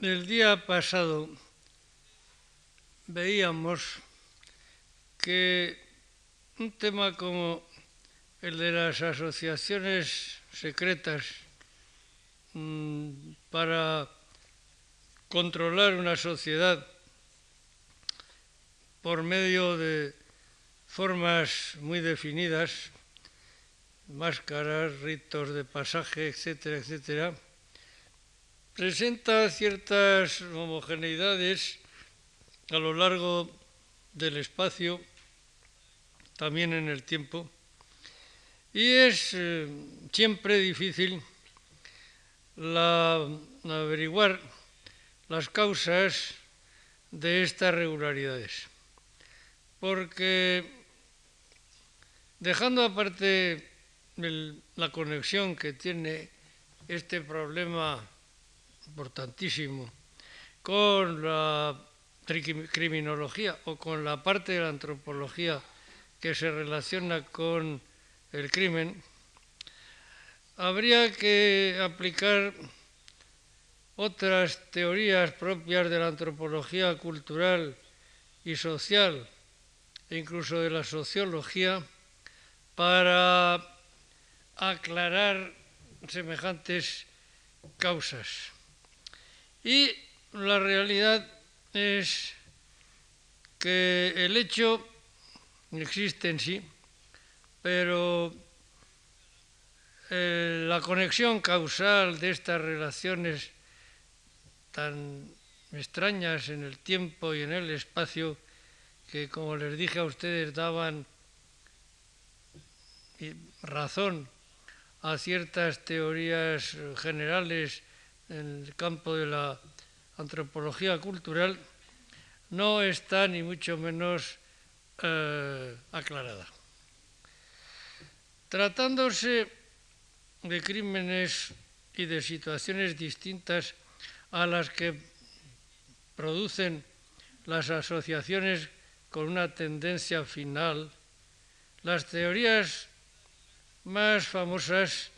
el día pasado veíamos que un tema como el de las asociaciones secretas mm, para controlar una sociedad por medio de formas muy definidas, máscaras, ritos de pasaje, etcétera, etcétera, presenta ciertas homogeneidades a lo largo del espacio, también en el tiempo, y es eh, siempre difícil averiguar las causas de estas regularidades, porque dejando aparte la conexión que tiene este problema importantísimo con la criminología o con la parte de la antropología que se relaciona con el crimen, habría que aplicar otras teorías propias de la antropología cultural y social e incluso de la sociología para aclarar semejantes causas. Y la realidad es que el hecho existe en sí, pero eh, la conexión causal de estas relaciones tan extrañas en el tiempo y en el espacio que, como les dije a ustedes, daban razón a ciertas teorías generales en el campo de la antropología cultural no está ni mucho menos eh, aclarada. Tratándose de crímenes y de situaciones distintas a las que producen las asociaciones con una tendencia final, las teorías más famosas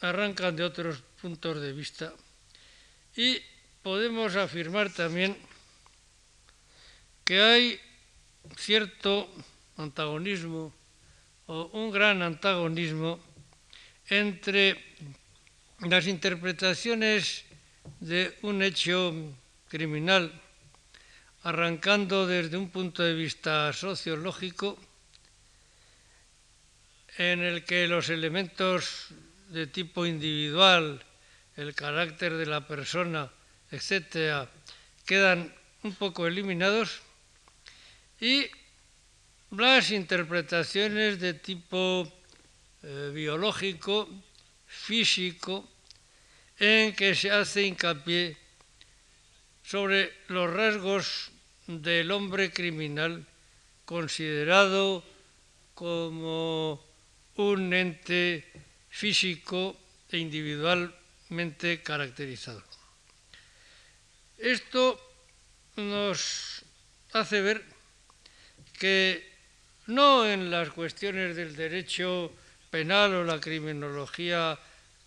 arrancan de otros puntos de vista. Y podemos afirmar también que hay cierto antagonismo o un gran antagonismo entre las interpretaciones de un hecho criminal, arrancando desde un punto de vista sociológico, en el que los elementos de tipo individual, el carácter de la persona, etcétera, quedan un poco eliminados. Y las interpretaciones de tipo eh, biológico, físico, en que se hace hincapié sobre los rasgos del hombre criminal considerado como un ente físico e caracterizado. Esto nos hace ver que no en las cuestiones del derecho penal o la criminología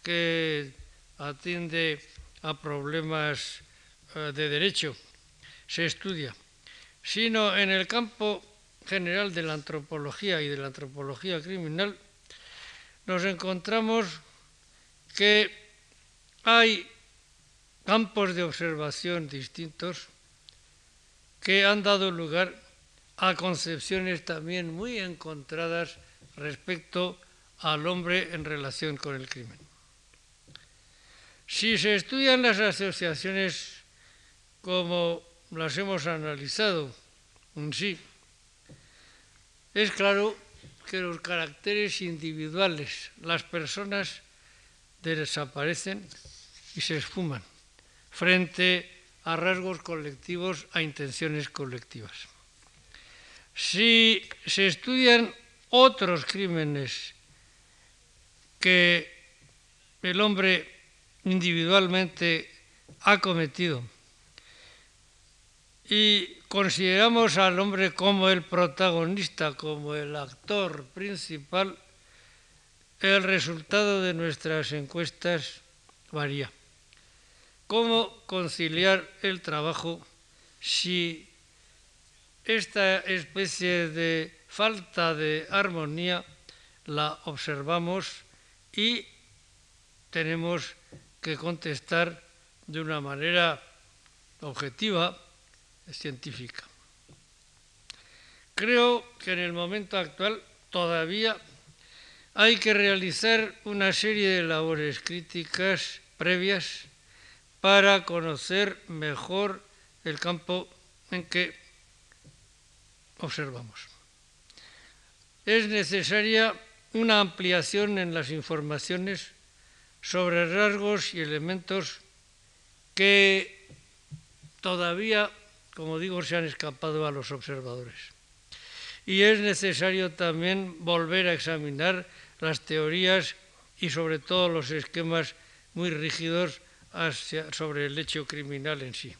que atiende a problemas eh, de derecho se estudia, sino en el campo general de la antropología y de la antropología criminal, nos encontramos que hay campos de observación distintos que han dado lugar a concepciones también muy encontradas respecto al hombre en relación con el crimen. Si se estudian las asociaciones como las hemos analizado en sí, es claro que los caracteres individuales, las personas desaparecen y se esfuman frente a rasgos colectivos, a intenciones colectivas. Si se estudian otros crímenes que el hombre individualmente ha cometido y consideramos al hombre como el protagonista, como el actor principal, el resultado de nuestras encuestas varía. Cómo conciliar el trabajo si esta especie de falta de armonía la observamos y tenemos que contestar de una manera objetiva, científica. Creo que en el momento actual todavía hay que realizar una serie de labores críticas previas para conocer mejor el campo en que observamos. Es necesaria una ampliación en las informaciones sobre rasgos y elementos que todavía, como digo, se han escapado a los observadores. Y es necesario también volver a examinar las teorías y sobre todo los esquemas muy rígidos sobre el hecho criminal en sí.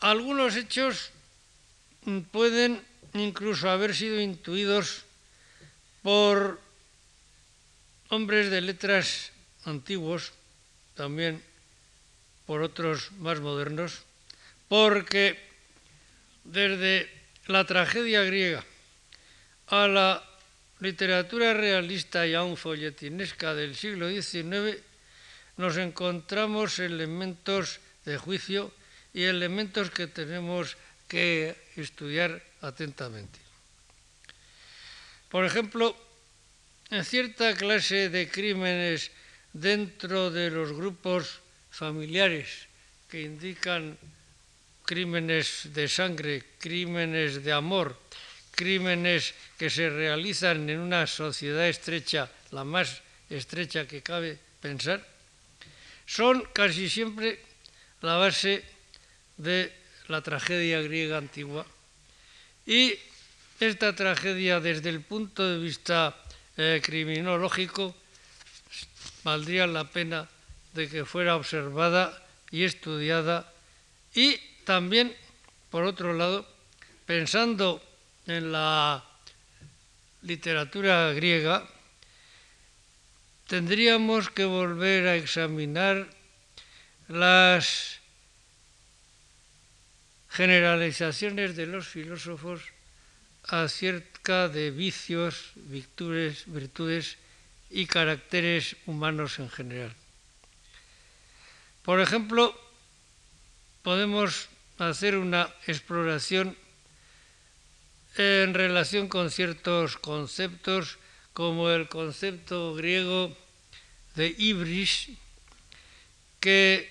Algunos hechos pueden incluso haber sido intuidos por hombres de letras antiguos, también por otros más modernos, porque desde la tragedia griega a la literatura realista y aún folletinesca del siglo XIX nos encontramos elementos de juicio y elementos que tenemos que estudiar atentamente. Por ejemplo, en cierta clase de crímenes dentro de los grupos familiares que indican crímenes de sangre, crímenes de amor, crímenes que se realizan en una sociedad estrecha, la más estrecha que cabe pensar, son casi siempre la base de la tragedia griega antigua. Y esta tragedia desde el punto de vista eh, criminológico valdría la pena de que fuera observada y estudiada y también, por otro lado, pensando en la literatura griega, tendríamos que volver a examinar las generalizaciones de los filósofos acerca de vicios, virtudes, virtudes y caracteres humanos en general. Por ejemplo, podemos hacer una exploración en relación con ciertos conceptos como el concepto griego de ibris, que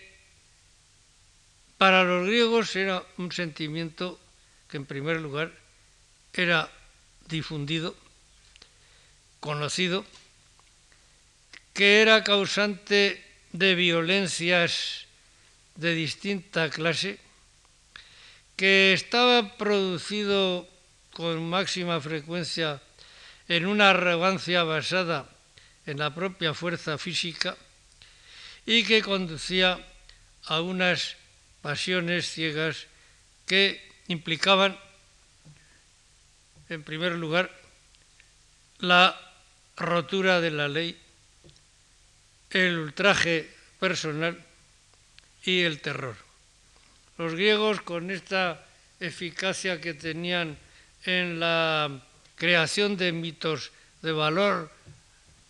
para los griegos era un sentimiento que en primer lugar era difundido, conocido, que era causante de violencias de distinta clase, que estaba producido con máxima frecuencia en una arrogancia basada en la propia fuerza física y que conducía a unas pasiones ciegas que implicaban en primer lugar, la rotura de la ley, el ultraje personal y el terror. Los griegos, con esta eficacia que tenían en la creación de mitos de valor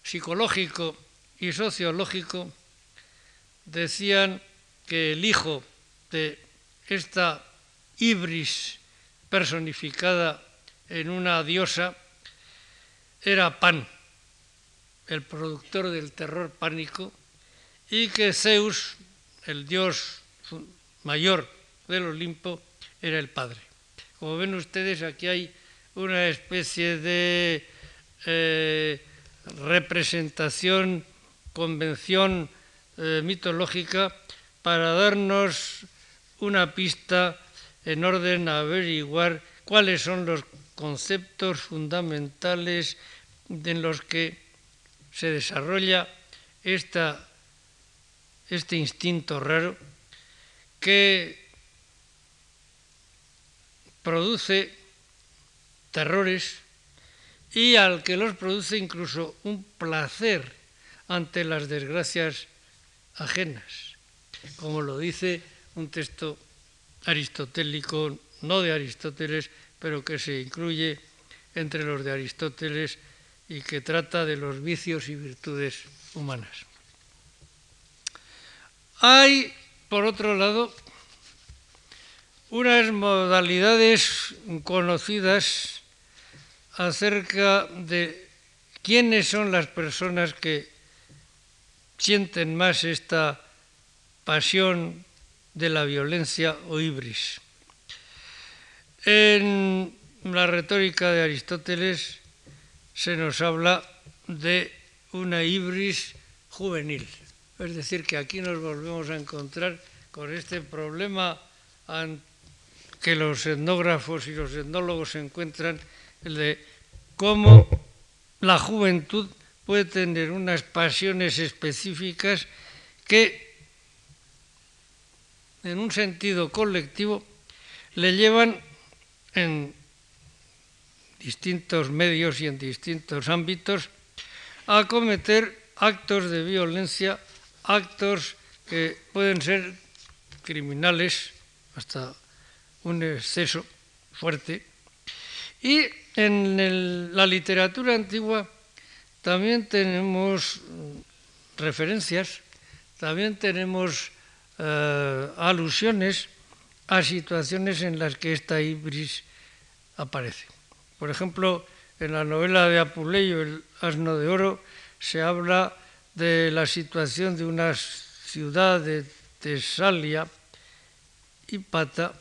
psicológico y sociológico, decían que el hijo de esta ibris personificada en una diosa era Pan, el productor del terror pánico, y que Zeus, el dios mayor del Olimpo, era el padre. Como ven ustedes, aquí hay una especie de eh, representación, convención eh, mitológica para darnos una pista en orden a averiguar cuáles son los conceptos fundamentales en los que se desarrolla esta, este instinto raro que produce terrores y al que los produce incluso un placer ante las desgracias ajenas, como lo dice un texto aristotélico, no de Aristóteles, pero que se incluye entre los de Aristóteles y que trata de los vicios y virtudes humanas. Hay, por otro lado, unas modalidades conocidas acerca de quiénes son las personas que sienten más esta pasión de la violencia o ibris. En la retórica de Aristóteles se nos habla de una ibris juvenil. Es decir, que aquí nos volvemos a encontrar con este problema que los etnógrafos y los etnólogos encuentran, el de cómo la juventud puede tener unas pasiones específicas que en un sentido colectivo le llevan en distintos medios y en distintos ámbitos a cometer actos de violencia, actos que pueden ser criminales hasta un exceso fuerte. Y en la literatura antigua también tenemos referencias, también tenemos eh, alusiones a situaciones en las que esta ibris aparece. Por ejemplo, en la novela de Apuleyo, El asno de oro, se habla de la situación de una ciudad de Tesalia, Pata,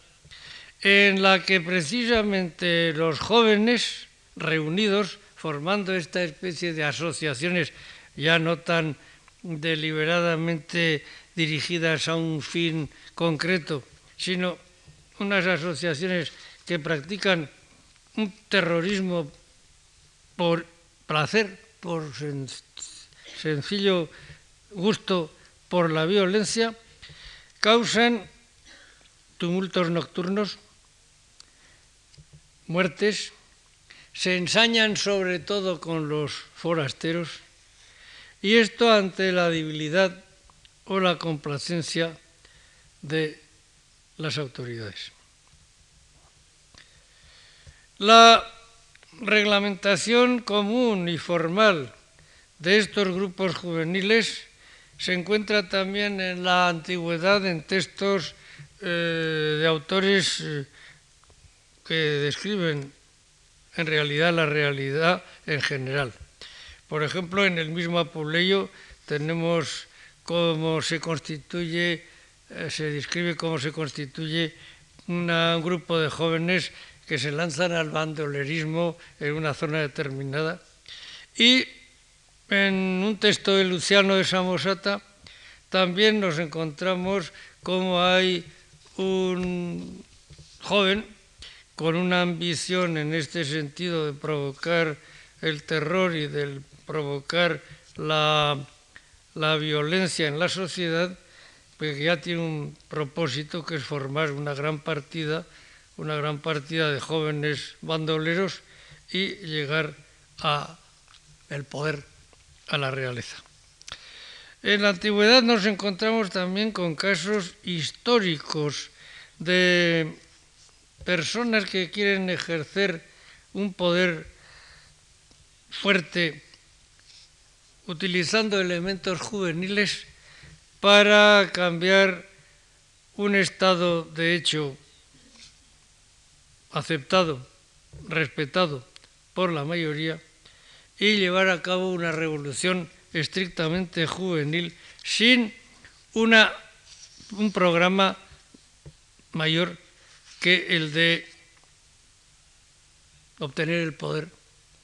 en la que precisamente los jóvenes reunidos, formando esta especie de asociaciones ya no tan deliberadamente dirigidas a un fin concreto, sino unas asociaciones que practican un terrorismo por placer, por sencillo gusto por la violencia, causan tumultos nocturnos, muertes, se ensañan sobre todo con los forasteros, y esto ante la debilidad o la complacencia de las autoridades. La reglamentación común y formal de estos grupos juveniles se encuentra también en la antigüedad en textos eh, de autores eh, que describen en realidad la realidad en general. Por ejemplo, en el mismo Apuleyo tenemos cómo se constituye, eh, se describe cómo se constituye un grupo de jóvenes que se lanzan al bandolerismo en una zona determinada. Y en un texto de Luciano de Samosata también nos encontramos cómo hay un joven con una ambición en este sentido de provocar el terror y de provocar la, la violencia en la sociedad, pues ya tiene un propósito que es formar una gran partida, una gran partida de jóvenes bandoleros y llegar a el poder, a la realeza. En la antigüedad nos encontramos también con casos históricos de personas que quieren ejercer un poder fuerte utilizando elementos juveniles para cambiar un estado de hecho aceptado, respetado por la mayoría y llevar a cabo una revolución estrictamente juvenil sin una, un programa mayor que el de obtener el poder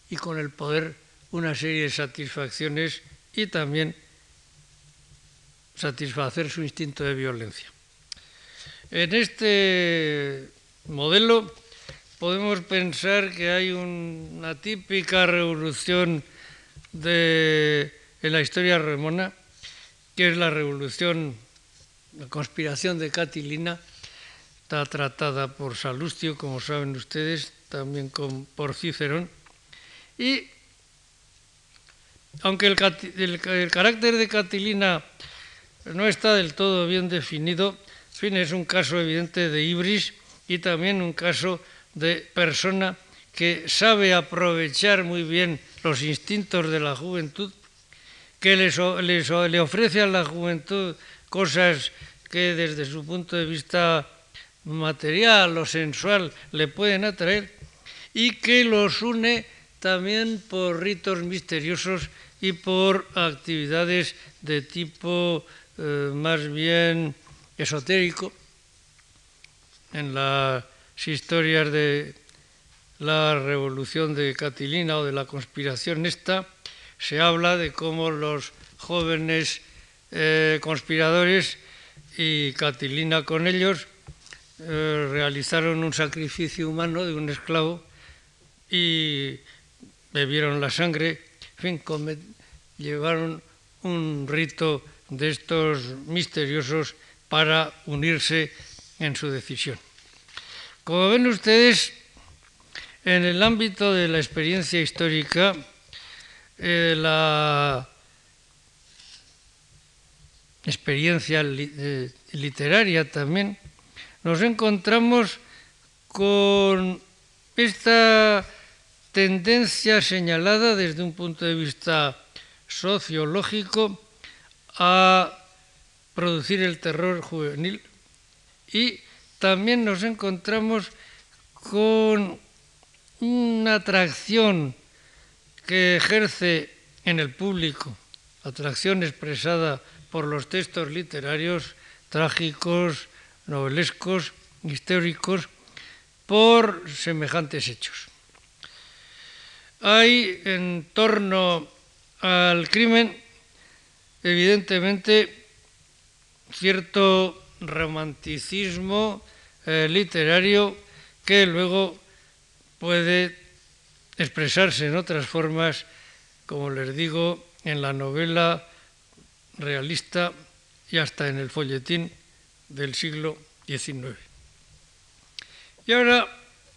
y con el poder una serie de satisfacciones y también satisfacer su instinto de violencia. En este modelo podemos pensar que hay una típica revolución de en la historia remona, que es la revolución, la conspiración de Catilina, está tratada por Salustio, como saben ustedes, también por Cicerón, y aunque el, carácter de Catilina no está del todo bien definido. Fin, es un caso evidente de ibris y también un caso de persona que sabe aprovechar muy bien los instintos de la juventud, que le ofrece a la juventud cosas que desde su punto de vista material o sensual le pueden atraer y que los une también por ritos misteriosos y por actividades de tipo eh, más bien esotérico. En las historias de la revolución de Catilina o de la conspiración esta, se habla de cómo los jóvenes eh, conspiradores y Catilina con ellos eh, realizaron un sacrificio humano de un esclavo y bebieron la sangre, fin, llevaron un rito de estos misteriosos para unirse en su decisión. Como ven ustedes, en el ámbito de la experiencia histórica, eh, la experiencia eh, literaria también, nos encontramos con esta tendencia señalada desde un punto de vista sociológico a producir el terror juvenil y también nos encontramos con una atracción que ejerce en el público, atracción expresada por los textos literarios trágicos, novelescos, históricos, por semejantes hechos. Hay en torno al crimen, evidentemente, cierto romanticismo eh, literario que luego puede expresarse en otras formas, como les digo, en la novela realista y hasta en el folletín del siglo XIX. Y ahora,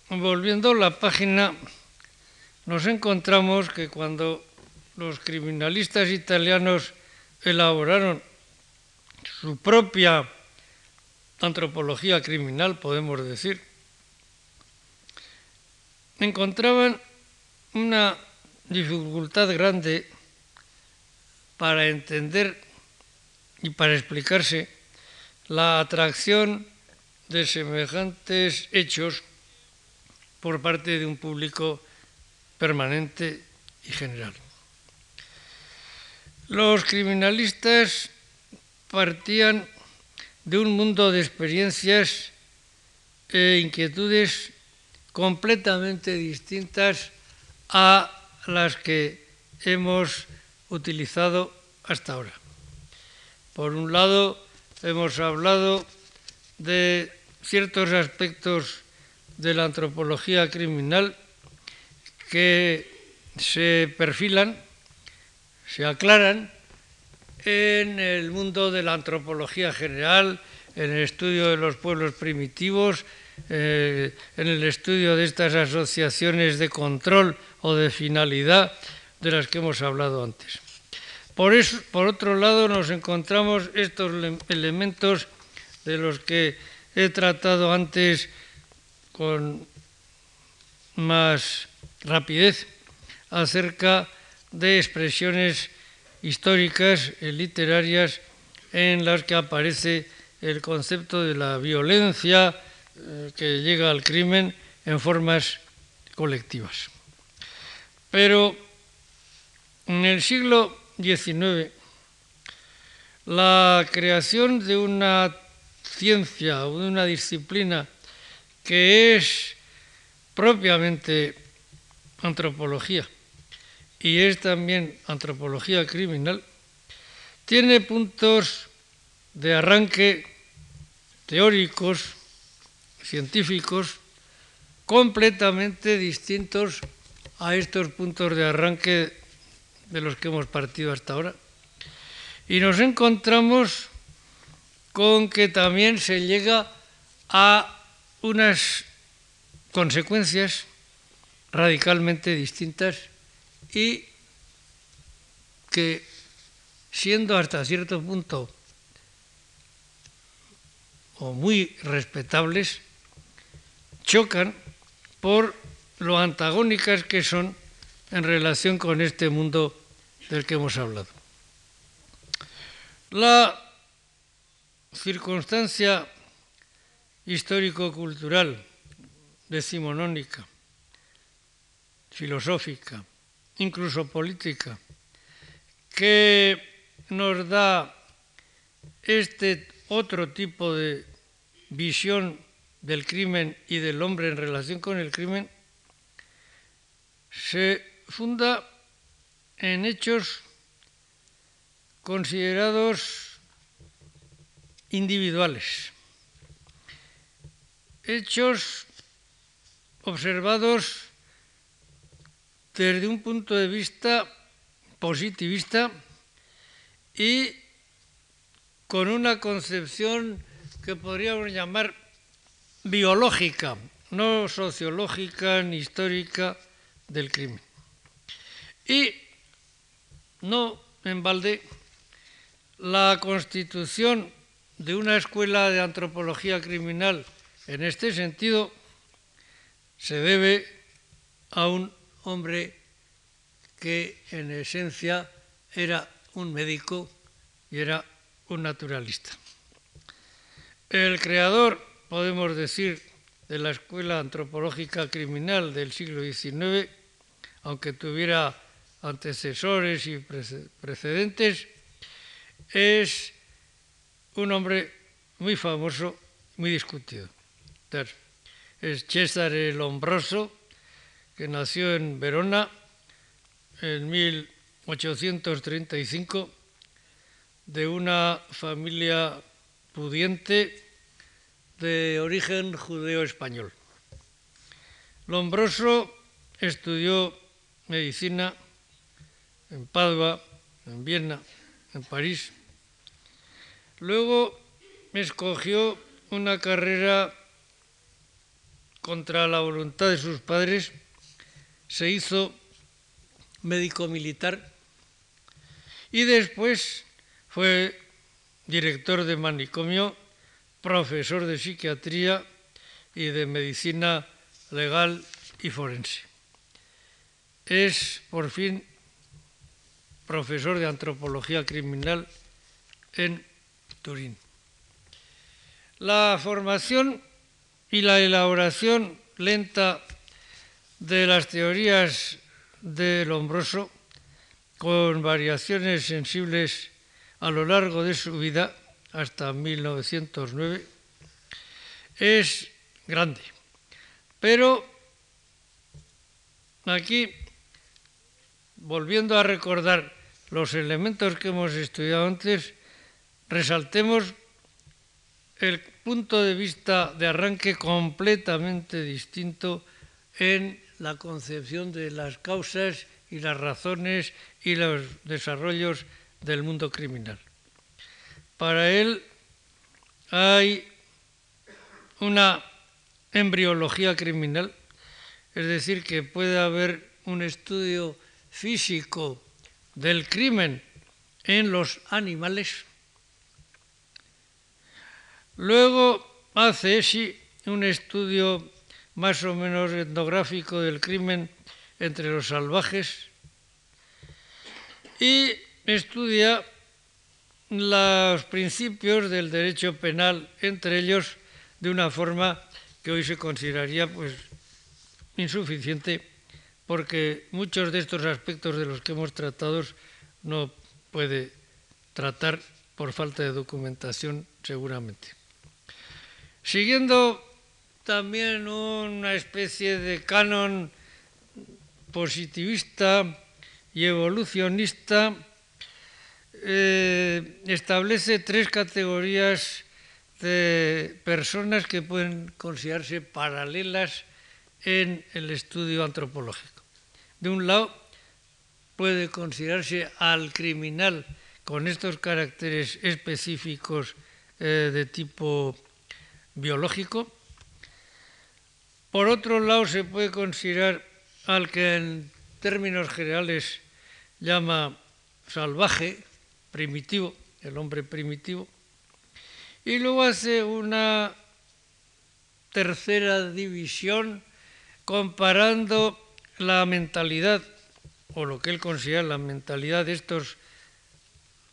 volviendo a la página, nos encontramos que cuando los criminalistas italianos elaboraron su propia antropología criminal, podemos decir, encontraban una dificultad grande para entender y para explicarse la atracción de semejantes hechos por parte de un público permanente y general. Los criminalistas partían de un mundo de experiencias e inquietudes completamente distintas a las que hemos utilizado hasta ahora. Por un lado, hemos hablado de ciertos aspectos de la antropología criminal que se perfilan, se aclaran en el mundo de la antropología general, en el estudio de los pueblos primitivos, eh, en el estudio de estas asociaciones de control o de finalidad de las que hemos hablado antes. Por, eso, por otro lado, nos encontramos estos elementos de los que he tratado antes con más rapidez acerca de expresiones históricas y literarias en las que aparece el concepto de la violencia eh, que llega al crimen en formas colectivas. Pero en el siglo XIX, la creación de una ciencia o de una disciplina que es propiamente antropología y es también antropología criminal, tiene puntos de arranque teóricos, científicos, completamente distintos a estos puntos de arranque de los que hemos partido hasta ahora. Y nos encontramos con que también se llega a unas consecuencias radicalmente distintas y que siendo hasta cierto punto o muy respetables, chocan por lo antagónicas que son en relación con este mundo del que hemos hablado. La circunstancia histórico-cultural, decimonónica, filosófica, incluso política, que nos da este otro tipo de visión del crimen y del hombre en relación con el crimen, se funda en hechos considerados individuales, hechos observados desde un punto de vista positivista y con una concepción que podríamos llamar biológica, no sociológica ni histórica del crimen. Y no en balde la constitución de una escuela de antropología criminal en este sentido se debe a un hombre que en esencia era un médico y era un naturalista. El creador, podemos decir, de la escuela antropológica criminal del siglo XIX, aunque tuviera antecesores y precedentes, es un hombre muy famoso, muy discutido. Es Cesare Lombroso, que nació en Verona en 1835 de una familia pudiente de origen judeo-español. Lombroso estudió medicina en Padua, en Viena, en París. Luego escogió una carrera contra la voluntad de sus padres, se hizo médico militar y después fue director de manicomio, profesor de psiquiatría y de medicina legal y forense. Es, por fin, profesor de antropología criminal en Turín. La formación y la elaboración lenta de las teorías de Lombroso, con variaciones sensibles a lo largo de su vida, hasta 1909, es grande. Pero aquí volviendo a recordar los elementos que hemos estudiado antes, resaltemos el punto de vista de arranque completamente distinto en la concepción de las causas y las razones y los desarrollos del mundo criminal. Para él hay una embriología criminal, es decir, que puede haber un estudio físico del crimen en los animales. Luego hace sí un estudio más o menos etnográfico del crimen entre los salvajes y estudia los principios del derecho penal, entre ellos de una forma que hoy se consideraría pues insuficiente porque muchos de estos aspectos de los que hemos tratado no puede tratar por falta de documentación seguramente. Siguiendo también una especie de canon positivista y evolucionista, eh, establece tres categorías de personas que pueden considerarse paralelas en el estudio antropológico. De un lado, puede considerarse al criminal con estos caracteres específicos eh, de tipo biológico. Por otro lado, se puede considerar al que en términos generales llama salvaje, primitivo, el hombre primitivo. Y luego hace una tercera división comparando la mentalidad, o lo que él considera la mentalidad de estos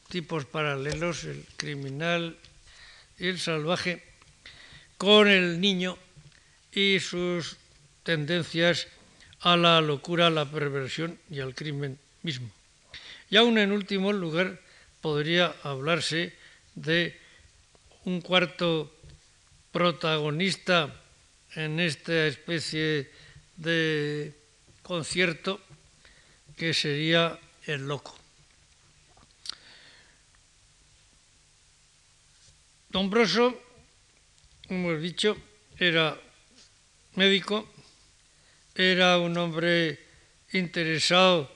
tipos paralelos, el criminal y el salvaje, con el niño y sus tendencias a la locura, a la perversión y al crimen mismo. Y aún en último lugar podría hablarse de un cuarto protagonista en esta especie de concierto que sería el loco. Dombroso, como hemos dicho, era médico, era un hombre interesado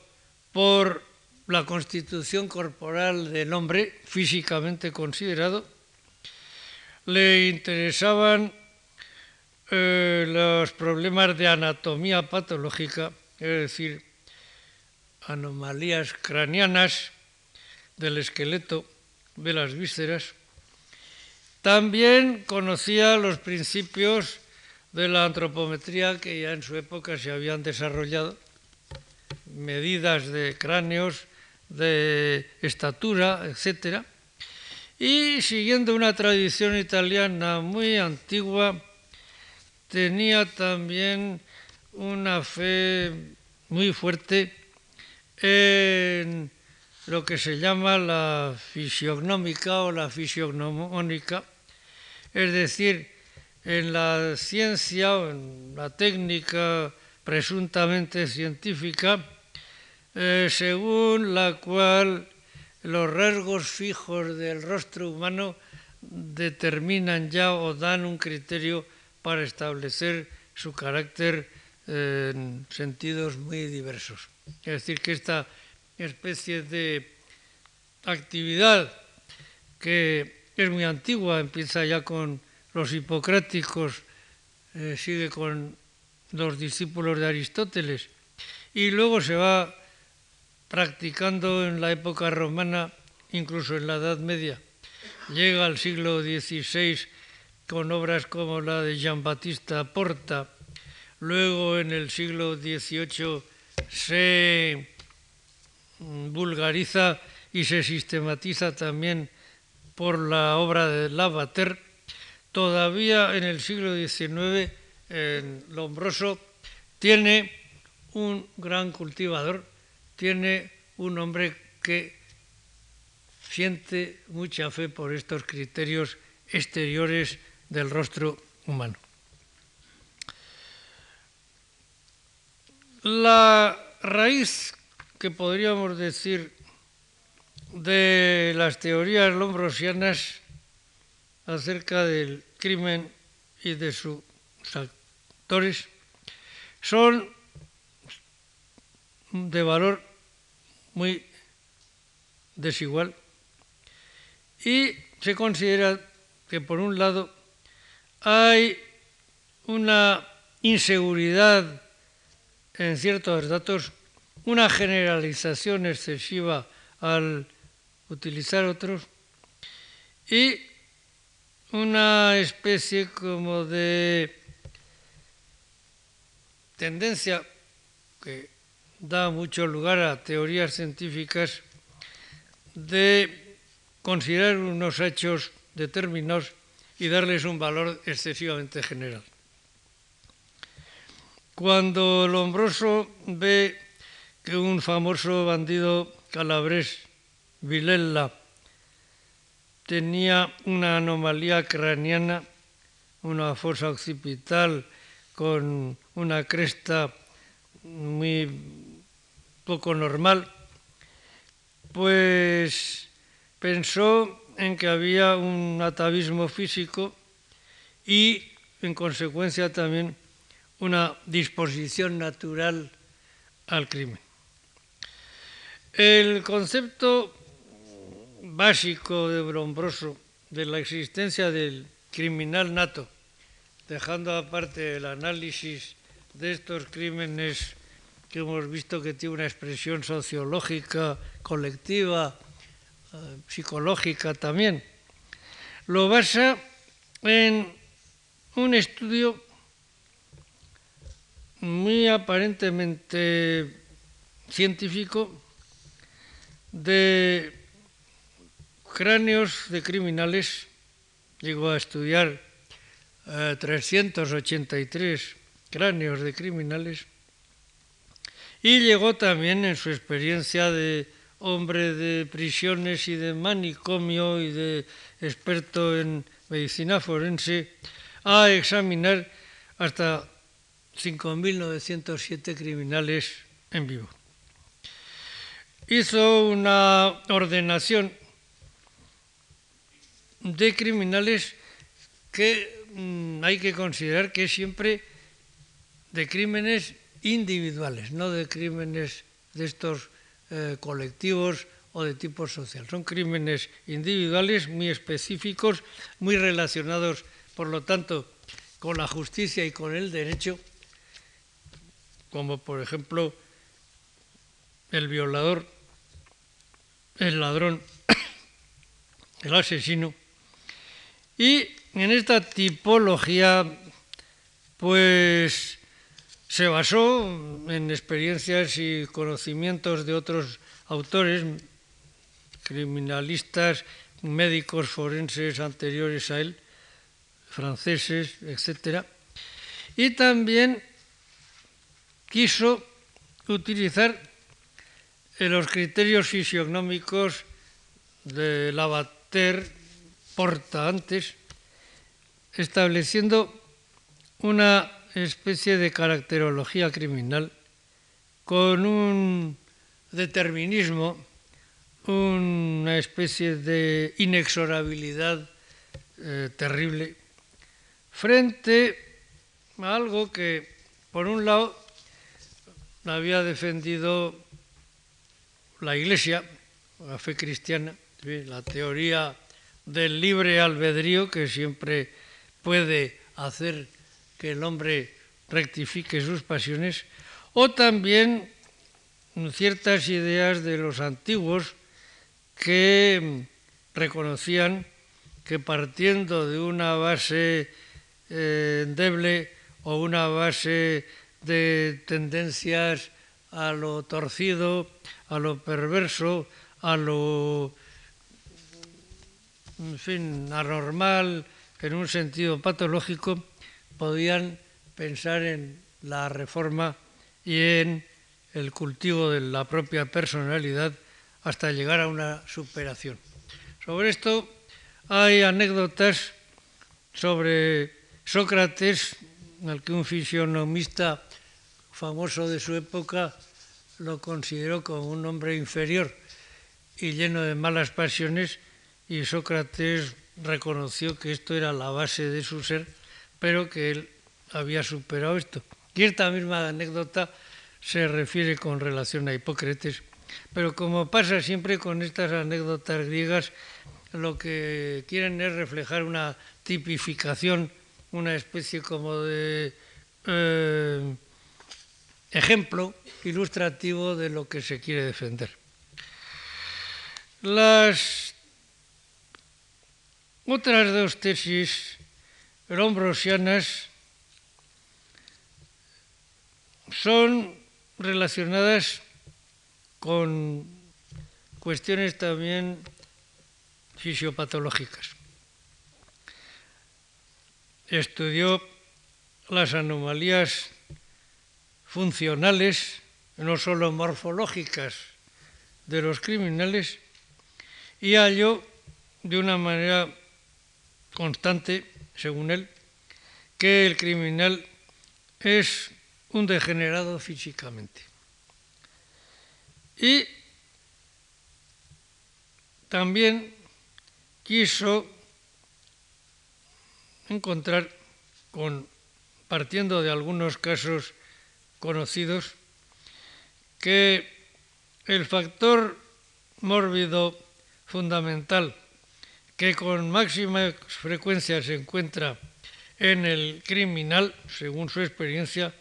por la constitución corporal del hombre, físicamente considerado, le interesaban eh, los problemas de anatomía patológica, es decir, anomalías craneanas del esqueleto, de las vísceras. También conocía los principios de la antropometría que ya en su época se habían desarrollado, medidas de cráneos, de estatura, etc. Y siguiendo una tradición italiana muy antigua, tenía también una fe muy fuerte en lo que se llama la fisiognómica o la fisiognomónica, es decir, en la ciencia en la técnica presuntamente científica, eh, según la cual los rasgos fijos del rostro humano determinan ya o dan un criterio para establecer su carácter eh, en sentidos muy diversos. Es decir, que esta especie de actividad que es muy antigua, empieza ya con los hipocráticos, eh, sigue con los discípulos de Aristóteles y luego se va practicando en la época romana, incluso en la Edad Media. Llega al siglo XVI con obras como la de Jean Baptista Porta. Luego en el siglo XVIII se vulgariza y se sistematiza también por la obra de Lavater. Todavía en el siglo XIX, en Lombroso tiene un gran cultivador, tiene un hombre que siente mucha fe por estos criterios exteriores del rostro humano. La raíz que podríamos decir de las teorías lombrosianas acerca del crimen y de sus actores son de valor muy desigual y se considera que por un lado hay una inseguridad en ciertos datos, una generalización excesiva al utilizar otros y una especie como de tendencia que da mucho lugar a teorías científicas de considerar unos hechos determinados y darles un valor excesivamente general. Cuando Lombroso ve que un famoso bandido calabrés, Vilella, tenía una anomalía craneana, una fosa occipital con una cresta muy poco normal, pues pensó en que había un atavismo físico y, en consecuencia, también una disposición natural al crimen. El concepto básico de Brombroso de la existencia del criminal nato, dejando aparte el análisis de estos crímenes que hemos visto que tiene una expresión sociológica, colectiva, eh, psicológica también. lo basa en un estudio muy aparentemente científico de cráneos de criminales. Llegó a estudiar 383 eh, cráneos de criminales y llegó también en su experiencia de hombre de prisiones y de manicomio y de experto en medicina forense a examinar hasta 5.907 criminales en vivo. Hizo una ordenación de criminales que mm, hay que considerar que siempre de crímenes individuales, no de crímenes de estos eh, colectivos o de tipo social. Son crímenes individuales muy específicos, muy relacionados, por lo tanto, con la justicia y con el derecho, como por ejemplo el violador, el ladrón, el asesino. Y en esta tipología, pues se basó en experiencias y conocimientos de otros autores, criminalistas, médicos forenses anteriores a él, franceses, etc. Y también quiso utilizar los criterios fisionómicos de Lavater Porta antes, estableciendo una especie de caracterología criminal con un determinismo, una especie de inexorabilidad eh, terrible frente a algo que, por un lado, había defendido la Iglesia, la fe cristiana, la teoría del libre albedrío que siempre puede hacer que el hombre rectifique sus pasiones, o también ciertas ideas de los antiguos que reconocían que partiendo de una base eh, endeble o una base de tendencias a lo torcido, a lo perverso, a lo, en fin, anormal, en un sentido patológico, podían pensar en la reforma y en el cultivo de la propia personalidad hasta llegar a una superación. Sobre esto hay anécdotas sobre Sócrates, al que un fisionomista famoso de su época lo consideró como un hombre inferior y lleno de malas pasiones, y Sócrates reconoció que esto era la base de su ser pero que él había superado esto. Y esta misma anécdota se refiere con relación a Hipócrates, pero como pasa siempre con estas anécdotas griegas, lo que quieren es reflejar una tipificación, una especie como de eh, ejemplo ilustrativo de lo que se quiere defender. Las otras dos tesis rombrosianas son relacionadas con cuestiones también fisiopatológicas. Estudió las anomalías funcionales, no solo morfológicas, de los criminales y halló de una manera constante según él, que el criminal es un degenerado físicamente. Y también quiso encontrar, con, partiendo de algunos casos conocidos, que el factor mórbido fundamental que con máxima frecuencia se encuentra en el criminal, según su experiencia,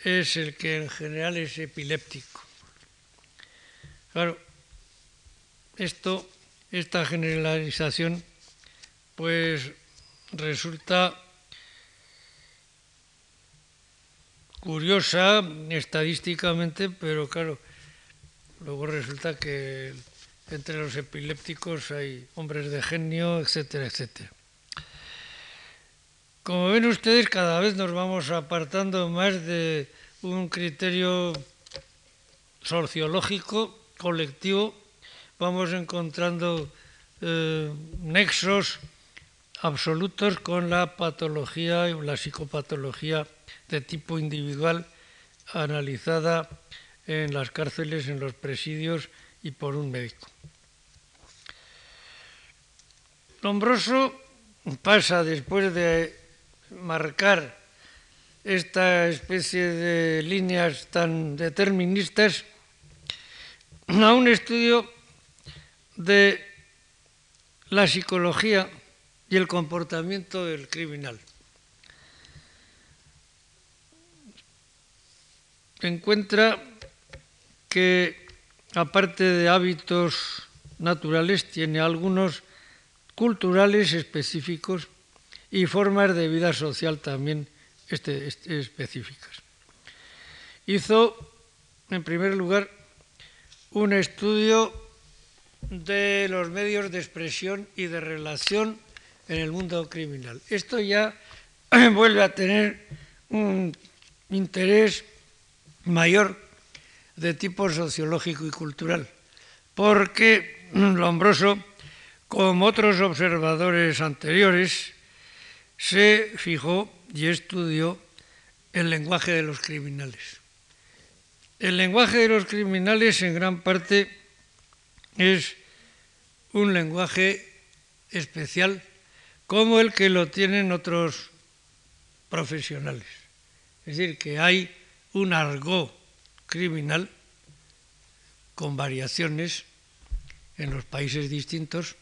es el que en general es epiléptico. Claro, esto, esta generalización pues resulta curiosa estadísticamente, pero claro, luego resulta que entre los epilépticos hay hombres de genio, etcétera, etcétera. Como ven ustedes, cada vez nos vamos apartando más de un criterio sociológico, colectivo, vamos encontrando eh, nexos absolutos con la patología y la psicopatología de tipo individual analizada en las cárceles, en los presidios y por un médico. Lombroso pasa después de marcar esta especie de líneas tan deterministas a un estudio de la psicología y el comportamiento del criminal. Encuentra que, aparte de hábitos naturales, tiene algunos culturales específicos y formas de vida social también este, este, específicas. Hizo, en primer lugar, un estudio de los medios de expresión y de relación en el mundo criminal. Esto ya vuelve a tener un interés mayor de tipo sociológico y cultural, porque Lombroso, como otros observadores anteriores, se fijó y estudió el lenguaje de los criminales. El lenguaje de los criminales en gran parte es un lenguaje especial como el que lo tienen otros profesionales. Es decir, que hay un argot criminal con variaciones en los países distintos,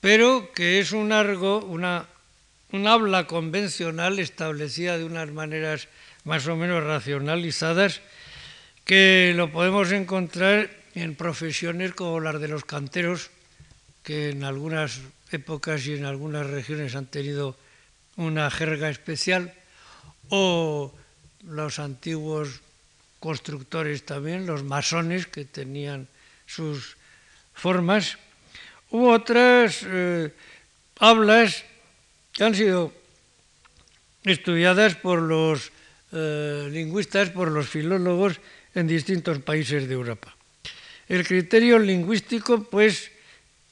pero que es un argot, una, un habla convencional establecida de unas maneras más o menos racionalizadas, que lo podemos encontrar en profesiones como las de los canteros, que en algunas épocas y en algunas regiones han tenido una jerga especial, o los antiguos constructores también, los masones que tenían sus formas, u otras eh, hablas que han sido estudiadas por los eh, lingüistas, por los filólogos en distintos países de Europa. El criterio lingüístico, pues,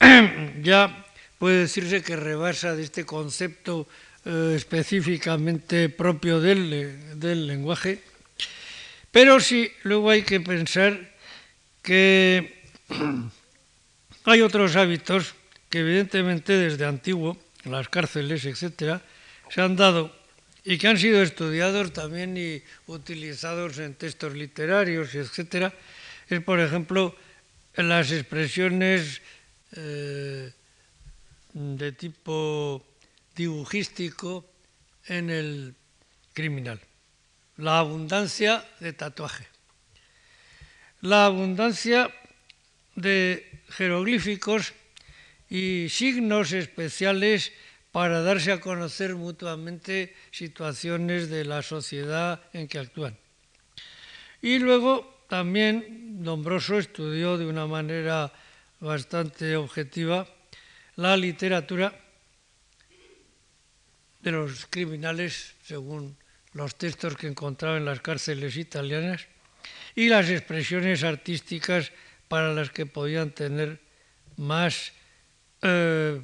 ya puede decirse que rebasa de este concepto eh, específicamente propio del, del lenguaje, pero sí luego hay que pensar que hay otros hábitos que evidentemente desde antiguo, las cárceles, etcétera, se han dado y que han sido estudiados también y utilizados en textos literarios, etcétera, es por ejemplo las expresiones eh, de tipo dibujístico en el criminal. La abundancia de tatuaje. La abundancia de jeroglíficos y signos especiales para darse a conocer mutuamente situaciones de la sociedad en que actúan. Y luego también Dombroso estudió de una manera bastante objetiva la literatura de los criminales, según los textos que encontraba en las cárceles italianas, y las expresiones artísticas para las que podían tener más eh,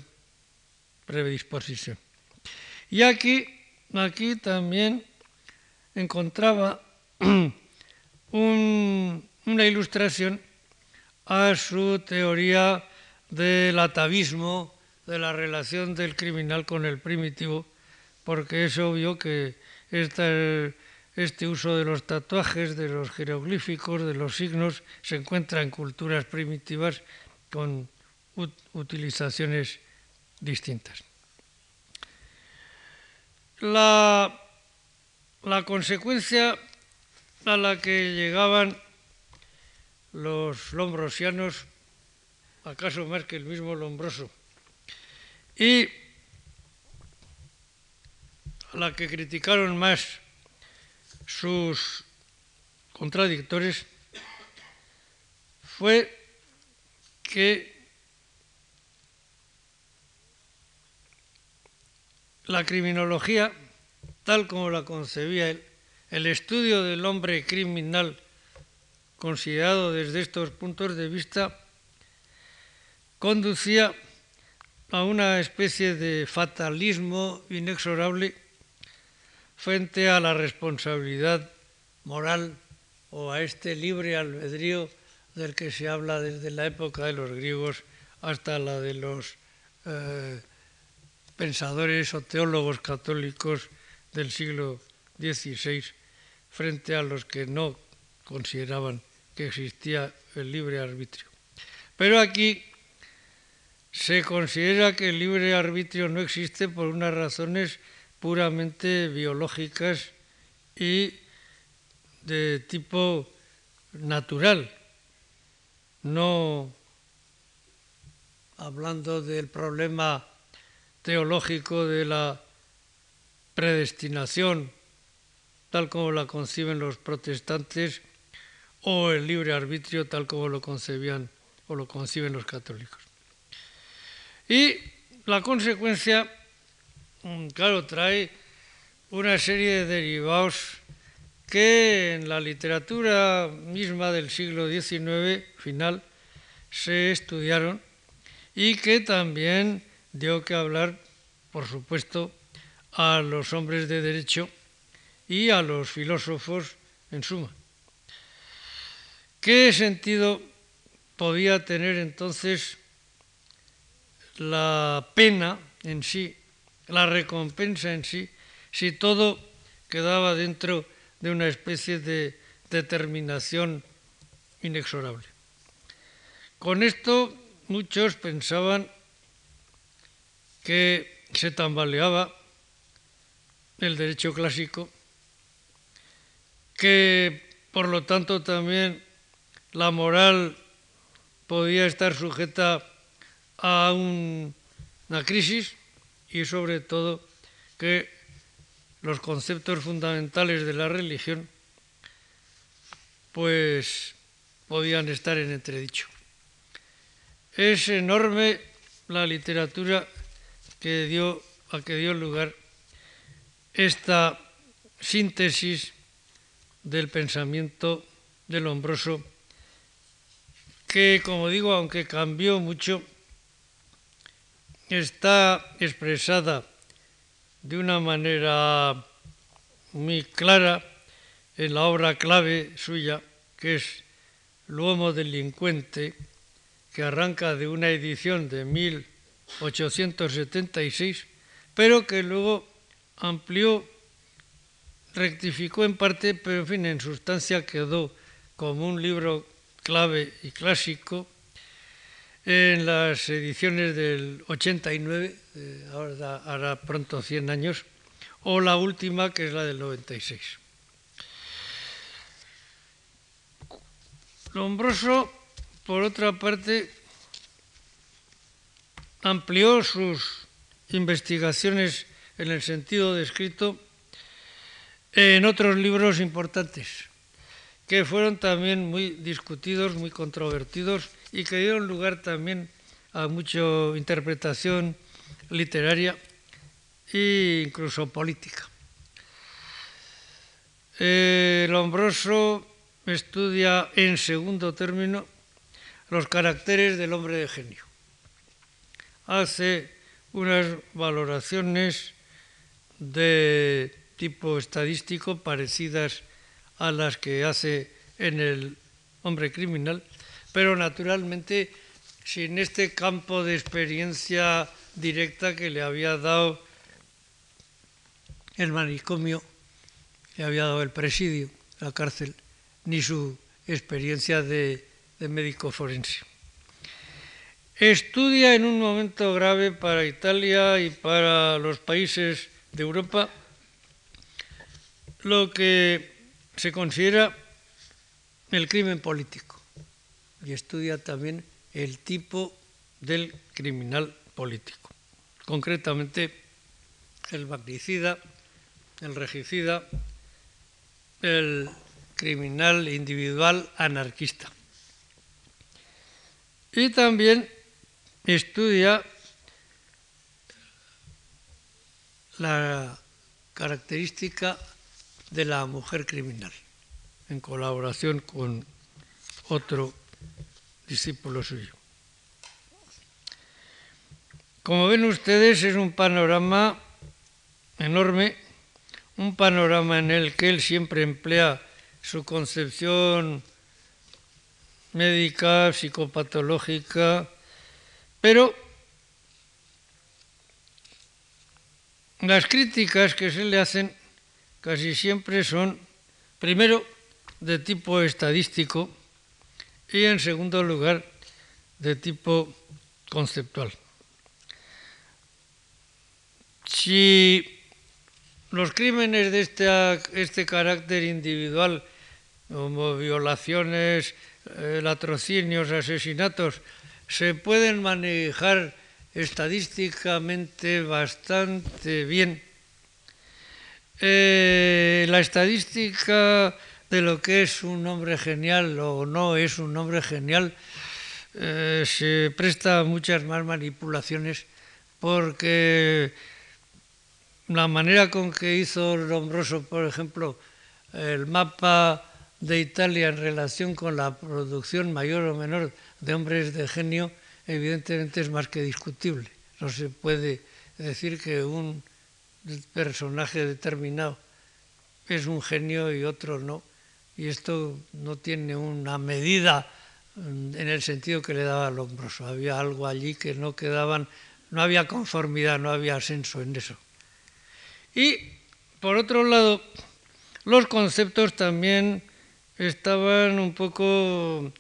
predisposición. Y aquí, aquí también encontraba una ilustración a su teoría del atavismo, de la relación del criminal con el primitivo, porque es obvio que este uso de los tatuajes, de los jeroglíficos, de los signos, se encuentra en culturas primitivas con utilizaciones distintas. La, la consecuencia a la que llegaban los lombrosianos, acaso más que el mismo Lombroso, y a la que criticaron más sus contradictores fue que la criminología, tal como la concebía él, el estudio del hombre criminal considerado desde estos puntos de vista, conducía a una especie de fatalismo inexorable frente a la responsabilidad moral o a este libre albedrío del que se habla desde la época de los griegos hasta la de los eh, pensadores o teólogos católicos del siglo XVI, frente a los que no consideraban que existía el libre arbitrio. Pero aquí se considera que el libre arbitrio no existe por unas razones puramente biológicas y de tipo natural, no hablando del problema teológico de la predestinación, tal como la conciben los protestantes, o el libre arbitrio, tal como lo concebían o lo conciben los católicos. Y la consecuencia, claro, trae una serie de derivados que en la literatura misma del siglo XIX final se estudiaron y que también dio que hablar, por supuesto, a los hombres de derecho y a los filósofos en suma. ¿Qué sentido podía tener entonces la pena en sí, la recompensa en sí, si todo quedaba dentro de una especie de determinación inexorable. Con esto muchos pensaban que se tambaleaba el derecho clásico, que por lo tanto también la moral podía estar sujeta a una crisis y sobre todo que los conceptos fundamentales de la religión pues podían estar en entredicho. Es enorme la literatura que dio, a que dio lugar esta síntesis del pensamiento del hombroso, que, como digo, aunque cambió mucho, está expresada de una manera muy clara en la obra clave suya, que es L'uomo delincuente, que arranca de una edición de 1876, pero que luego amplió, rectificó en parte, pero en fin, en sustancia quedó como un libro clave y clásico en las ediciones del 89, eh, ahora pronto 100 años, o la última que es la del 96. Lombroso, por otra parte, amplió sus investigaciones en el sentido descrito en otros libros importantes que fueron también muy discutidos, muy controvertidos y que dieron lugar también a mucha interpretación literaria e incluso política. El Lombroso estudia en segundo término los caracteres del hombre de genio. Hace unas valoraciones de tipo estadístico parecidas a las que hace en el hombre criminal, pero naturalmente sin este campo de experiencia directa que le había dado el manicomio, le había dado el presidio, la cárcel, ni su experiencia de, de médico forense. Estudia en un momento grave para Italia y para los países de Europa lo que se considera el crimen político y estudia también el tipo del criminal político, concretamente el magnicida, el regicida, el criminal individual anarquista. Y también estudia la característica de la mujer criminal, en colaboración con otro discípulo suyo. Como ven ustedes, es un panorama enorme, un panorama en el que él siempre emplea su concepción médica, psicopatológica, pero las críticas que se le hacen casi siempre son, primero, de tipo estadístico y, en segundo lugar, de tipo conceptual. Si los crímenes de este, este carácter individual, como violaciones, eh, latrocinios, asesinatos, se pueden manejar estadísticamente bastante bien. Eh, la estadística de lo que es un hombre genial o no es un hombre genial eh, se presta muchas más manipulaciones porque la manera con que hizo Lombroso, por ejemplo, el mapa de Italia en relación con la producción mayor o menor de hombres de genio, evidentemente es más que discutible. No se puede decir que un personaje determinado es un genio y otro no. Y esto no tiene una medida en el sentido que le daba Lombroso. Había algo allí que no quedaban, no había conformidad, no había senso en eso. Y, por otro lado, los conceptos también estaban un poco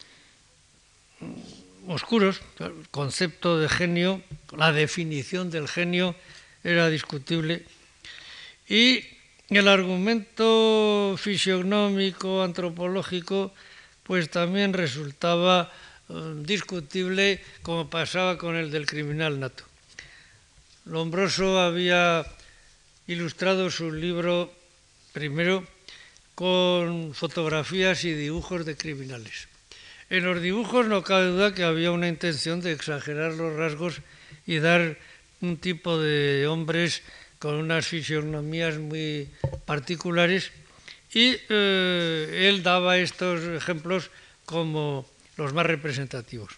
oscuros. El concepto de genio, la definición del genio era discutible. Y el argumento fisionómico, antropológico, pues también resultaba eh, discutible como pasaba con el del criminal nato. Lombroso había ilustrado su libro primero con fotografías y dibujos de criminales. En los dibujos no cabe duda que había una intención de exagerar los rasgos y dar un tipo de hombres con unas fisionomías muy particulares y eh, él daba estos ejemplos como los más representativos.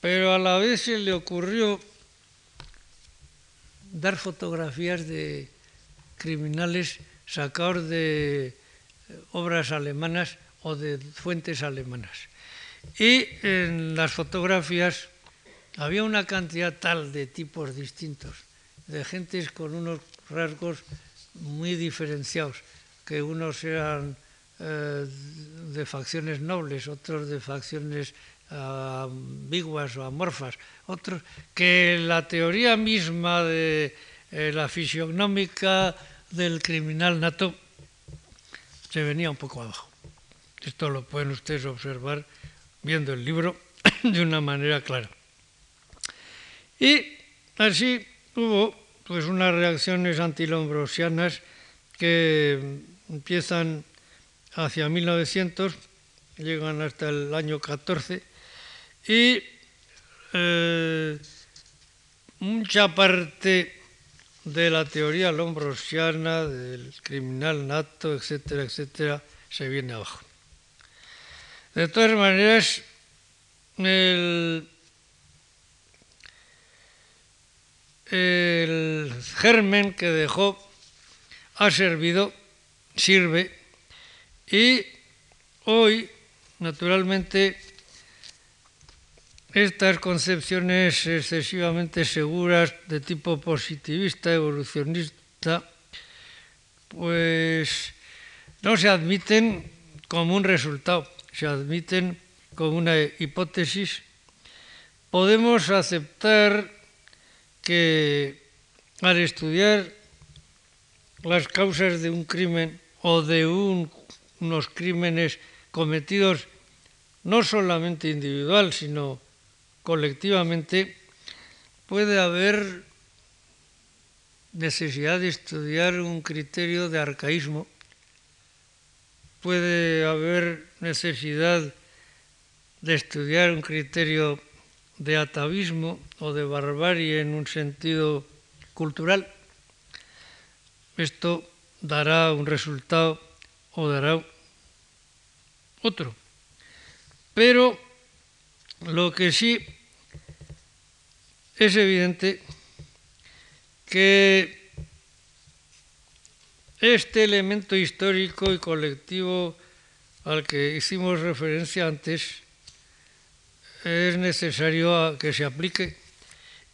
Pero a la vez se le ocurrió dar fotografías de criminales sacados de obras alemanas o de fuentes alemanas. Y en las fotografías había una cantidad tal de tipos distintos, de gentes con unos rasgos muy diferenciados, que unos eran eh, de facciones nobles, otros de facciones ambiguas o amorfas, otros que la teoría misma de eh, la fisionómica del criminal nato se venía un poco abajo. Esto lo pueden ustedes observar viendo el libro de una manera clara. Y así hubo pues unas reacciones antilombrosianas que empiezan hacia 1900, llegan hasta el año 14 y eh, mucha parte de la teoría lombrosiana, del criminal nato, etcétera, etcétera, se viene abajo. De todas maneras, el, el germen que dejó ha servido, sirve, y hoy, naturalmente, estas concepciones excesivamente seguras de tipo positivista, evolucionista, pues no se admiten como un resultado, se admiten como una hipótesis. Podemos aceptar que al estudiar las causas de un crimen o de unos crímenes cometidos no solamente individual, sino colectivamente puede haber necesidad de estudiar un criterio de arcaísmo, puede haber necesidad de estudiar un criterio de atavismo o de barbarie en un sentido cultural. Esto dará un resultado o dará otro. Pero lo que sí es evidente que este elemento histórico y colectivo al que hicimos referencia antes es necesario que se aplique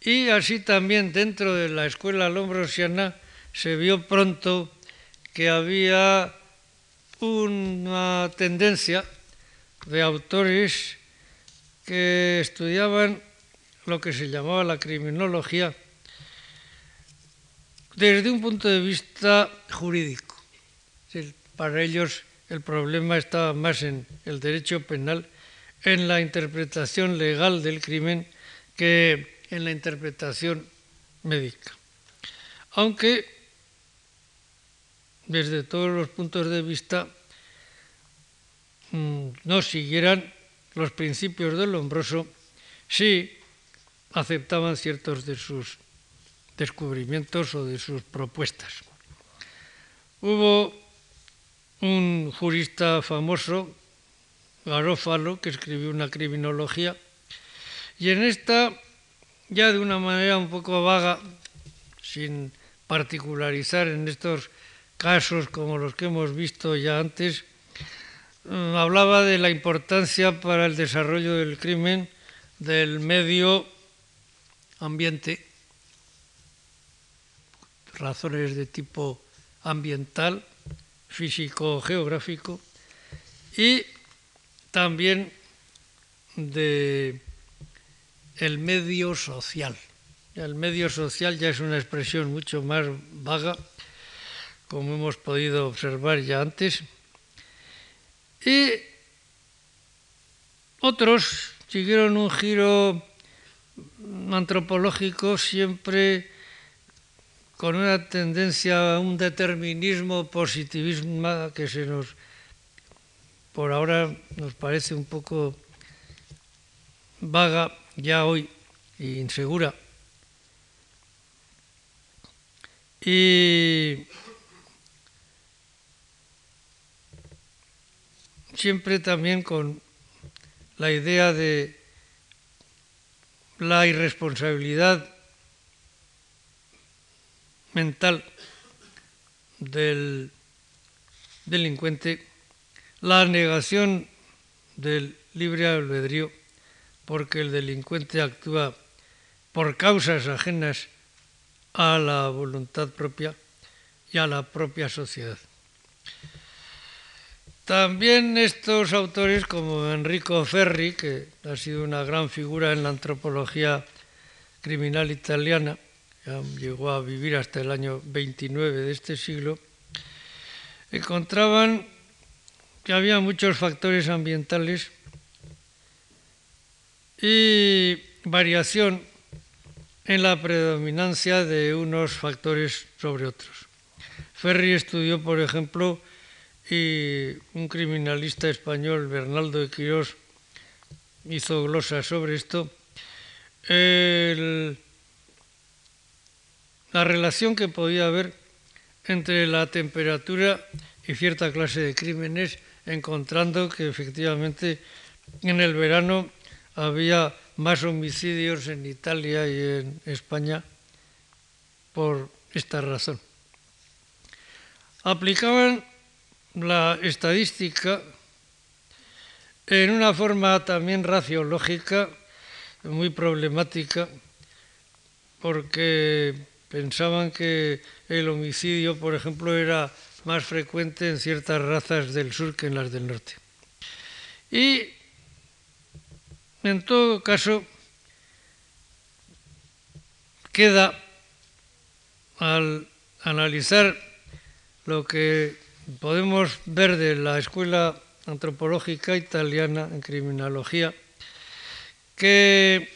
y así también dentro de la escuela lombrosiana se vio pronto que había una tendencia de autores que estudiaban lo que se llamaba la criminología desde un punto de vista jurídico. Para ellos el problema estaba más en el derecho penal, en la interpretación legal del crimen, que en la interpretación médica. Aunque desde todos los puntos de vista mm, no siguieran los principios del Lombroso, sí aceptaban ciertos de sus descubrimientos o de sus propuestas. Hubo un jurista famoso, Garófalo, que escribió una criminología, y en esta, ya de una manera un poco vaga, sin particularizar en estos casos como los que hemos visto ya antes, Mm, hablaba de la importancia para el desarrollo del crimen del medio ambiente, razones de tipo ambiental, físico-geográfico, y también de el medio social. El medio social ya es una expresión mucho más vaga, como hemos podido observar ya antes, y otros siguieron un giro antropológico siempre con una tendencia a un determinismo, positivismo que se nos, por ahora, nos parece un poco vaga ya hoy e insegura. Y siempre también con la idea de la irresponsabilidad mental del delincuente, la negación del libre albedrío, porque el delincuente actúa por causas ajenas a la voluntad propia y a la propia sociedad. También estos autores como Enrico Ferri, que ha sido una gran figura en la antropología criminal italiana, llegó a vivir hasta el año 29 de este siglo, encontraban que había muchos factores ambientales y variación en la predominancia de unos factores sobre otros. Ferri estudió, por ejemplo, y un criminalista español, Bernaldo de Quirós, hizo glosa sobre esto, la relación que podía haber entre la temperatura y cierta clase de crímenes, encontrando que efectivamente en el verano había más homicidios en Italia y en España por esta razón. Aplicaban la estadística en una forma también raciológica muy problemática porque pensaban que el homicidio, por ejemplo, era más frecuente en ciertas razas del sur que en las del norte. Y, en todo caso, queda al analizar lo que podemos ver de la Escuela Antropológica Italiana en Criminología que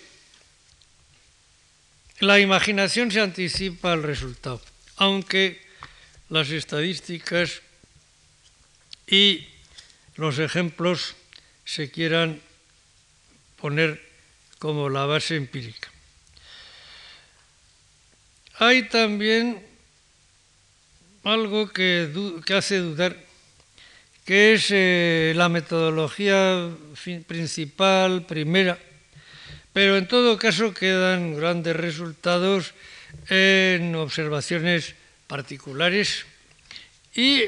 la imaginación se anticipa al resultado. aunque las estadísticas y los ejemplos se quieran poner como la base empírica. Hay también algo que, hace dudar, que es eh, la metodología principal, primera, pero en todo caso quedan grandes resultados en observaciones particulares y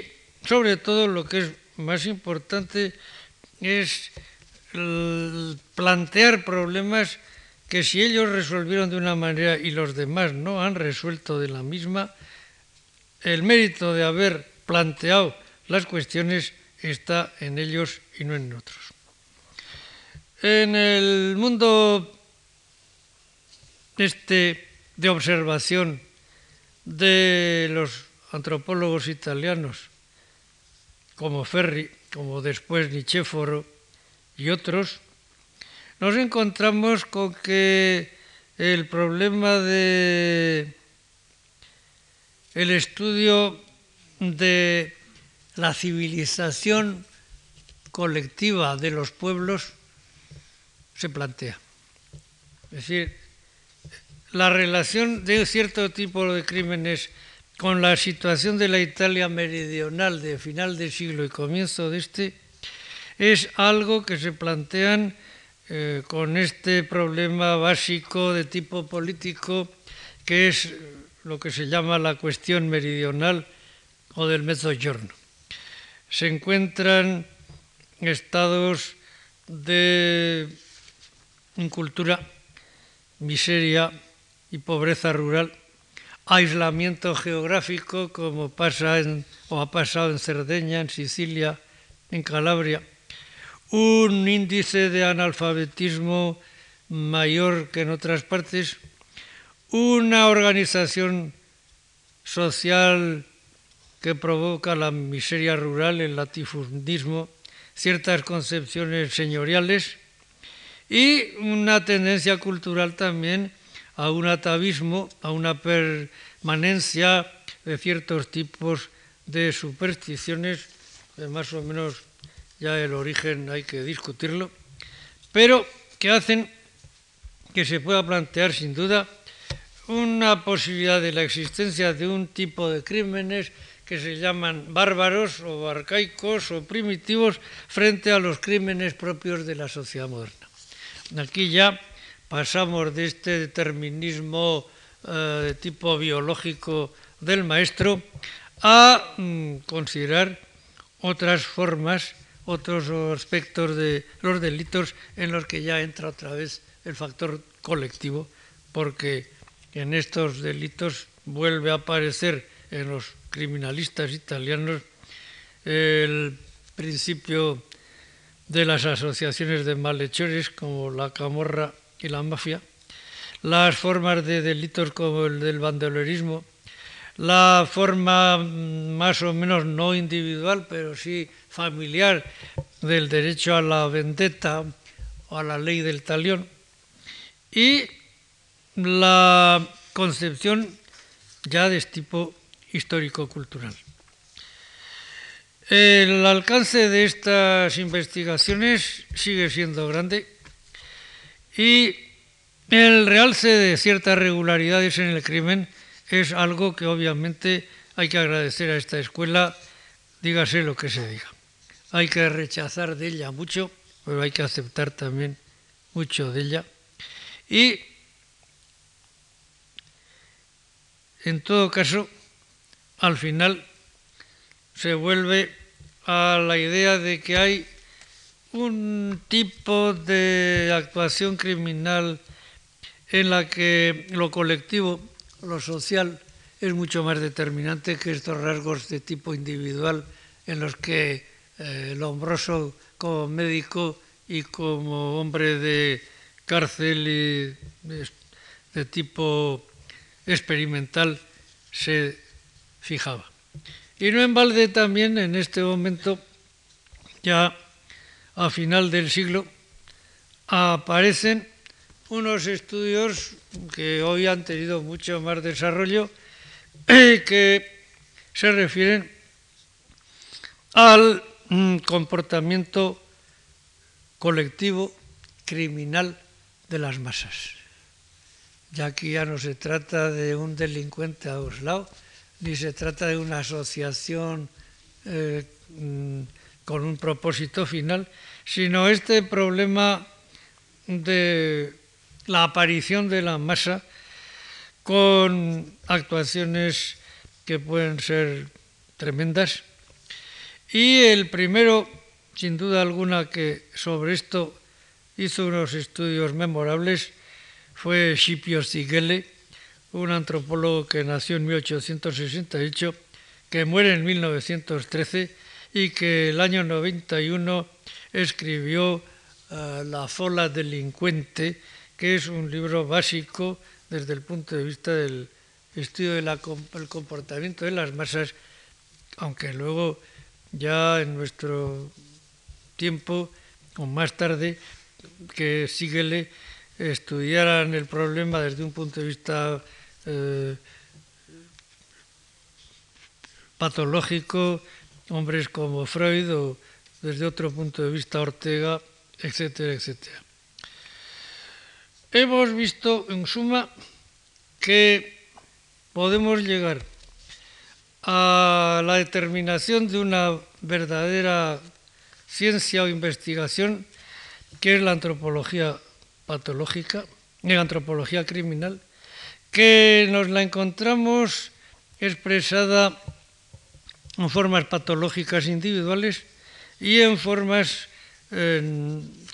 sobre todo lo que es más importante es plantear problemas que si ellos resolvieron de una manera y los demás no han resuelto de la misma, el mérito de haber planteado las cuestiones está en ellos y no en otros. En el mundo este de observación de los antropólogos italianos, como Ferri, como después Nicéforo y otros, nos encontramos con que el problema de el estudio de la civilización colectiva de los pueblos se plantea. Es decir, la relación de cierto tipo de crímenes con la situación de la Italia meridional de final del siglo y comienzo de este es algo que se plantean eh, con este problema básico de tipo político que es lo que se llama la cuestión meridional o del mezzogiorno. Se encuentran estados de incultura, miseria y pobreza rural, aislamiento geográfico como pasa en, o ha pasado en Cerdeña, en Sicilia, en Calabria, un índice de analfabetismo mayor que en otras partes, una organización social que provoca la miseria rural, el latifundismo, ciertas concepciones señoriales y una tendencia cultural también a un atavismo, a una permanencia de ciertos tipos de supersticiones, más o menos ya el origen hay que discutirlo, pero que hacen que se pueda plantear sin duda una posibilidad de la existencia de un tipo de crímenes que se llaman bárbaros o arcaicos o primitivos frente a los crímenes propios de la sociedad moderna. Aquí ya pasamos de este determinismo eh, de tipo biológico del maestro a mm, considerar otras formas, otros aspectos de los delitos en los que ya entra otra vez el factor colectivo, porque en estos delitos vuelve a aparecer en los criminalistas italianos el principio de las asociaciones de malhechores como la camorra y la mafia, las formas de delitos como el del bandolerismo, la forma más o menos no individual, pero sí familiar del derecho a la vendetta o a la ley del talión, y la concepción ya de tipo histórico-cultural. El alcance de estas investigaciones sigue siendo grande y el realce de ciertas regularidades en el crimen es algo que obviamente hay que agradecer a esta escuela, dígase lo que se diga. Hay que rechazar de ella mucho, pero hay que aceptar también mucho de ella. Y en todo caso, al final se vuelve a la idea de que hay un tipo de actuación criminal en la que lo colectivo, lo social, es mucho más determinante que estos rasgos de tipo individual en los que eh, el hombroso como médico y como hombre de cárcel y de tipo experimental se fijaba. Y no en balde también en este momento ya a final del siglo, aparecen unos estudios que hoy han tenido mucho más desarrollo, que se refieren al mm, comportamiento colectivo criminal de las masas. Ya aquí ya no se trata de un delincuente aislado, ni se trata de una asociación eh, mm, con un propósito final, sino este problema de la aparición de la masa con actuaciones que pueden ser tremendas. Y el primero, sin duda alguna, que sobre esto hizo unos estudios memorables fue Scipio Zigele, un antropólogo que nació en 1868, que muere en 1913 y que el año 91 escribió uh, La fola delincuente, que es un libro básico desde el punto de vista del estudio del comportamiento de las masas, aunque luego ya en nuestro tiempo o más tarde que Sigele estudiaran el problema desde un punto de vista eh, patológico, hombres como Freud o desde otro punto de vista Ortega, etcétera, etcétera. Hemos visto en suma que podemos llegar a la determinación de una verdadera ciencia o investigación que es la antropología patológica, la antropología criminal, que nos la encontramos expresada en formas patológicas individuales y en formas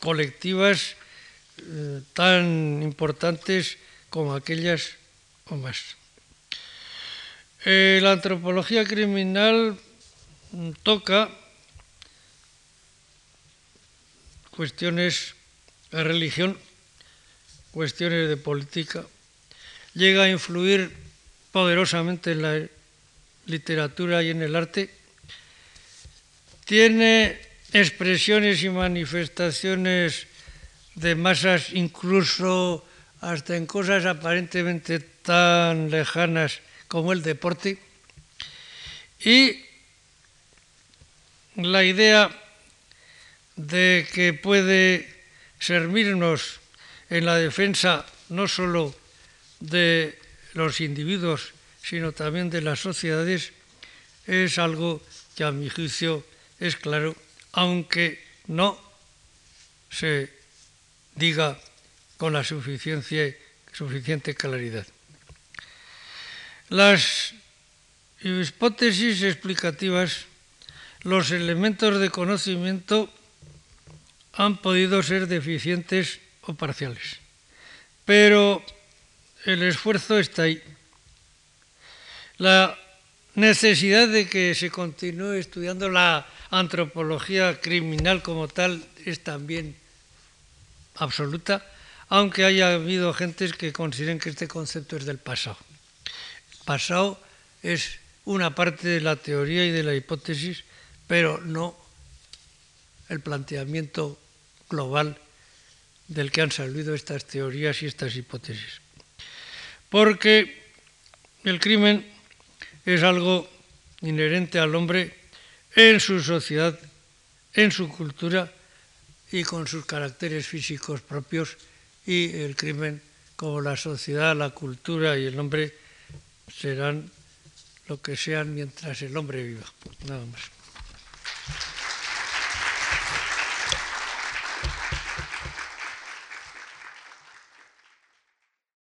colectivas eh, tan importantes como aquellas o más. Eh, la antropología criminal toca cuestiones de religión, cuestiones de política, llega a influir poderosamente en la literatura y en el arte, tiene expresiones y manifestaciones de masas incluso hasta en cosas aparentemente tan lejanas como el deporte. Y la idea de que puede servirnos en la defensa no solo de los individuos, sino también de las sociedades, es algo que a mi juicio es claro, aunque no se diga con la suficiente claridad. Las hipótesis explicativas, los elementos de conocimiento han podido ser deficientes o parciales, pero el esfuerzo está ahí. La necesidad de que se continúe estudiando la antropología criminal como tal es también absoluta, aunque haya habido gentes que consideren que este concepto es del pasado. El pasado es una parte de la teoría y de la hipótesis, pero no el planteamiento global del que han salido estas teorías y estas hipótesis. Porque el crimen es algo inherente al hombre en su sociedad, en su cultura y con sus caracteres físicos propios y el crimen como la sociedad, la cultura y el hombre serán lo que sean mientras el hombre viva. Nada más.